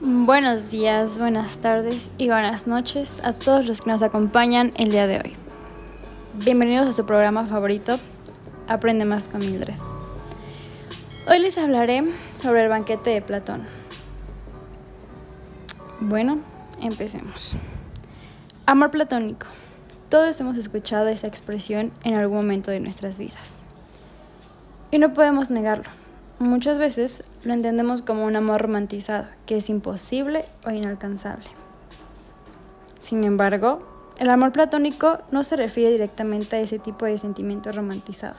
Buenos días, buenas tardes y buenas noches a todos los que nos acompañan el día de hoy. Bienvenidos a su programa favorito, Aprende más con Mildred. Hoy les hablaré sobre el banquete de Platón. Bueno, empecemos. Amor platónico. Todos hemos escuchado esa expresión en algún momento de nuestras vidas. Y no podemos negarlo. Muchas veces lo entendemos como un amor romantizado, que es imposible o inalcanzable. Sin embargo, el amor platónico no se refiere directamente a ese tipo de sentimiento romantizado.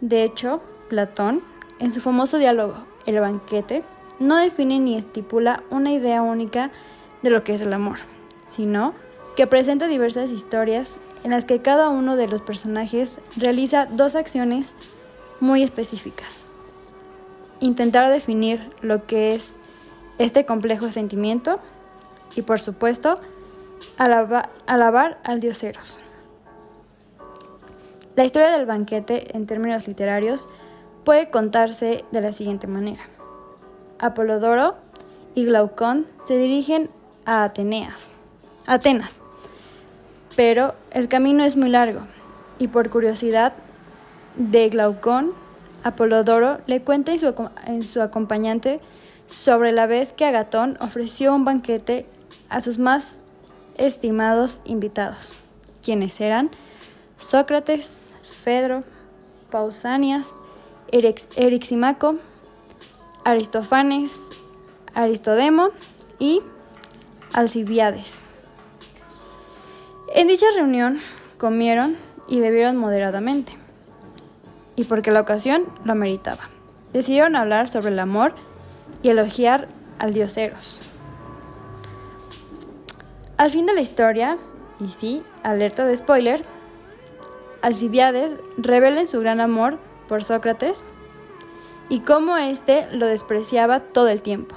De hecho, Platón, en su famoso diálogo El banquete, no define ni estipula una idea única de lo que es el amor, sino que presenta diversas historias en las que cada uno de los personajes realiza dos acciones muy específicas intentar definir lo que es este complejo sentimiento y por supuesto alabar al dios Eros. La historia del banquete en términos literarios puede contarse de la siguiente manera. Apolodoro y Glaucón se dirigen a Ateneas, Atenas, pero el camino es muy largo y por curiosidad de Glaucón Apolodoro le cuenta en su, acompañante sobre la vez que Agatón ofreció un banquete a sus más estimados invitados, quienes eran Sócrates, Fedro, Pausanias, Eriximaco, Aristófanes, Aristodemo y Alcibiades. En dicha reunión comieron y bebieron moderadamente y porque la ocasión lo meritaba. Decidieron hablar sobre el amor y elogiar al dios Eros. Al fin de la historia, y sí, alerta de spoiler, Alcibiades revela su gran amor por Sócrates y cómo éste lo despreciaba todo el tiempo.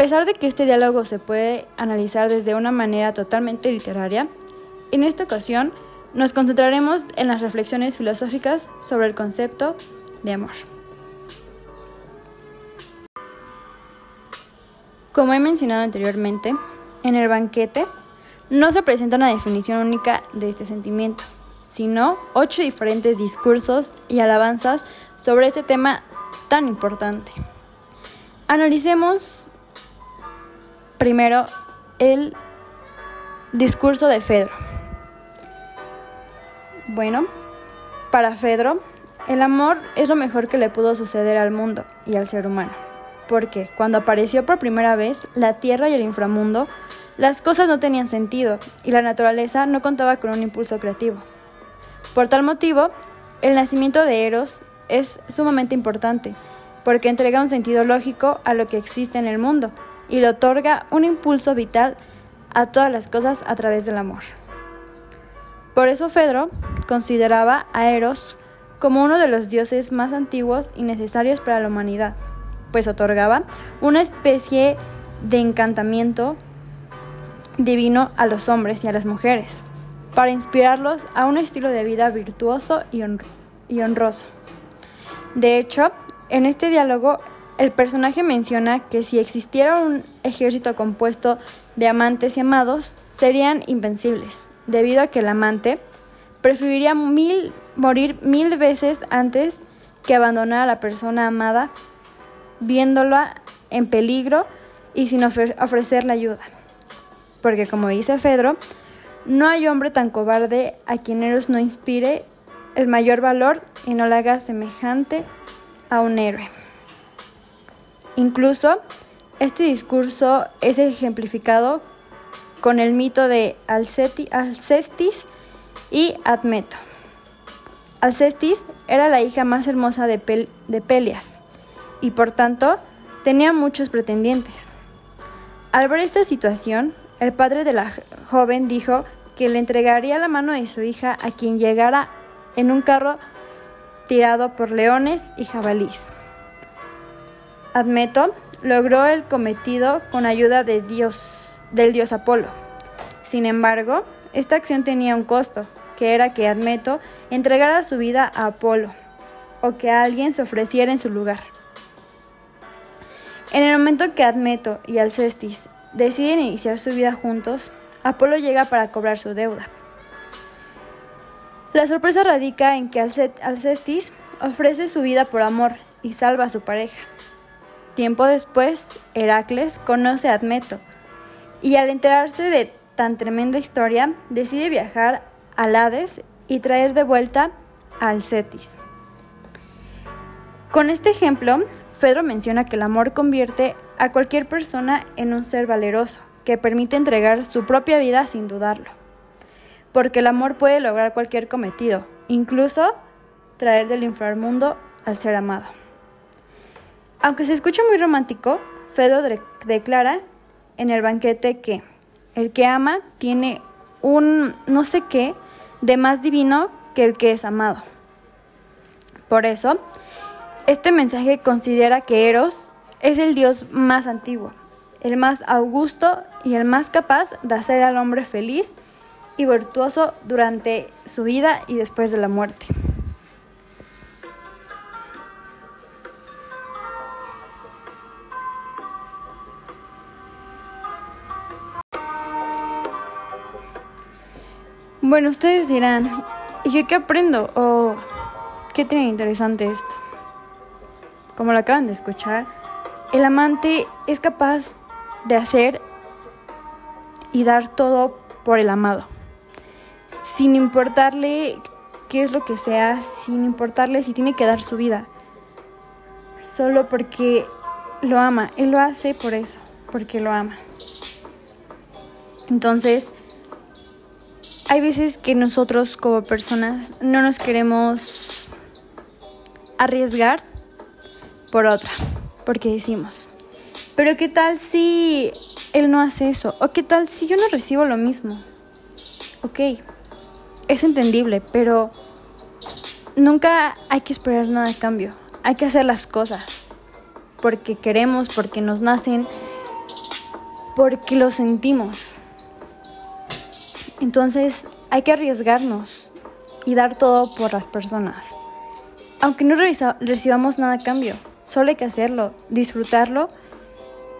A pesar de que este diálogo se puede analizar desde una manera totalmente literaria, en esta ocasión nos concentraremos en las reflexiones filosóficas sobre el concepto de amor. Como he mencionado anteriormente, en el banquete no se presenta una definición única de este sentimiento, sino ocho diferentes discursos y alabanzas sobre este tema tan importante. Analicemos primero el discurso de Fedro. Bueno, para Fedro, el amor es lo mejor que le pudo suceder al mundo y al ser humano, porque cuando apareció por primera vez la tierra y el inframundo, las cosas no tenían sentido y la naturaleza no contaba con un impulso creativo. Por tal motivo, el nacimiento de Eros es sumamente importante, porque entrega un sentido lógico a lo que existe en el mundo y le otorga un impulso vital a todas las cosas a través del amor. Por eso Fedro consideraba a Eros como uno de los dioses más antiguos y necesarios para la humanidad, pues otorgaba una especie de encantamiento divino a los hombres y a las mujeres, para inspirarlos a un estilo de vida virtuoso y, honroso. De hecho, en este diálogo, el personaje menciona que si existiera un ejército compuesto de amantes y amados, serían invencibles, debido a que el amante preferiría mil, morir mil veces antes que abandonar a la persona amada, viéndola en peligro y sin ofrecerle ayuda. Porque como dice Fedro, no hay hombre tan cobarde a quien Eros no inspire el mayor valor y no le haga semejante a un héroe. Incluso este discurso es ejemplificado con el mito de Alcestis y Admeto. Alcestis era la hija más hermosa de, Pelias y por tanto tenía muchos pretendientes. Al ver esta situación, el padre de la joven dijo que le entregaría la mano de su hija a quien llegara en un carro tirado por leones y jabalís. Admeto logró el cometido con ayuda del dios Apolo, Sin embargo, esta acción tenía un costo, que era que Admeto entregara su vida a Apolo, o que alguien se ofreciera en su lugar. En el momento que Admeto y Alcestis deciden iniciar su vida juntos, Apolo llega para cobrar su deuda. La sorpresa radica en que Alcestis ofrece su vida por amor y salva a su pareja. Tiempo después, Heracles conoce a Admeto y al enterarse de tan tremenda historia, decide viajar al Hades y traer de vuelta a Alcetis. Con este ejemplo, Fedro menciona que el amor convierte a cualquier persona en un ser valeroso, que permite entregar su propia vida sin dudarlo porque el amor puede lograr cualquier cometido, incluso traer del inframundo al ser amado. Aunque se escucha muy romántico, Fedro declara en el banquete que el que ama tiene un no sé qué de más divino que el que es amado. Por eso, este mensaje considera que Eros es el dios más antiguo, el más augusto y el más capaz de hacer al hombre feliz y virtuoso durante su vida y después de la muerte. Bueno, ustedes dirán, ¿y yo qué aprendo? ¿O qué tiene interesante esto? Como lo acaban de escuchar, el amante es capaz de hacer y dar todo por el amado sin importarle qué es lo que sea, sin importarle si tiene que dar su vida, solo porque lo ama. Él lo hace por eso, porque lo ama. Entonces, hay veces que nosotros como personas no nos queremos arriesgar por otra, porque decimos, pero ¿qué tal si él no hace eso? ¿O qué tal si yo no recibo lo mismo? Ok, es entendible, pero nunca hay que esperar nada a cambio. Hay que hacer las cosas porque queremos, porque nos nacen, porque lo sentimos. Entonces hay que arriesgarnos y dar todo por las personas. Aunque no recibamos nada a cambio, solo hay que hacerlo, disfrutarlo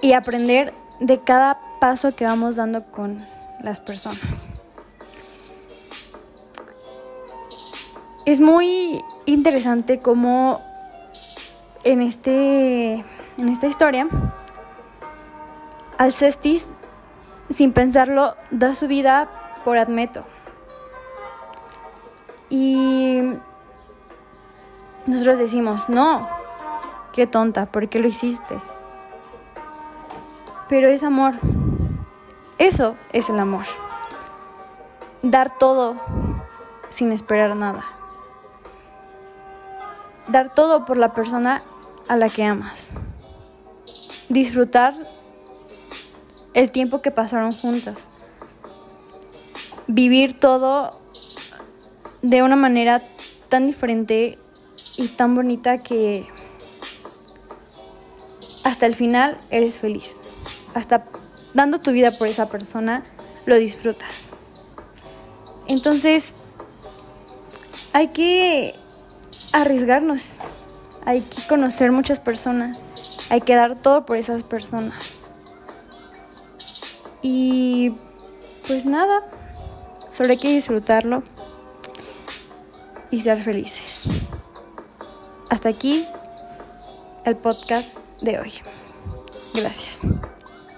y aprender de cada paso que vamos dando con las personas. Es muy interesante cómo en, este, en esta historia, Alcestis, sin pensarlo, da su vida por Admeto. Y nosotros decimos, no, qué tonta, ¿por qué lo hiciste? Pero es amor. Eso es el amor. Dar todo sin esperar nada dar todo por la persona a la que amas. Disfrutar el tiempo que pasaron juntas. Vivir todo de una manera tan diferente y tan bonita que hasta el final eres feliz. Hasta dando tu vida por esa persona, lo disfrutas. Entonces, hay que arriesgarnos. Hay que conocer muchas personas. Hay que dar todo por esas personas. Y pues nada, solo hay que disfrutarlo y ser felices. Hasta aquí el podcast de hoy. Gracias.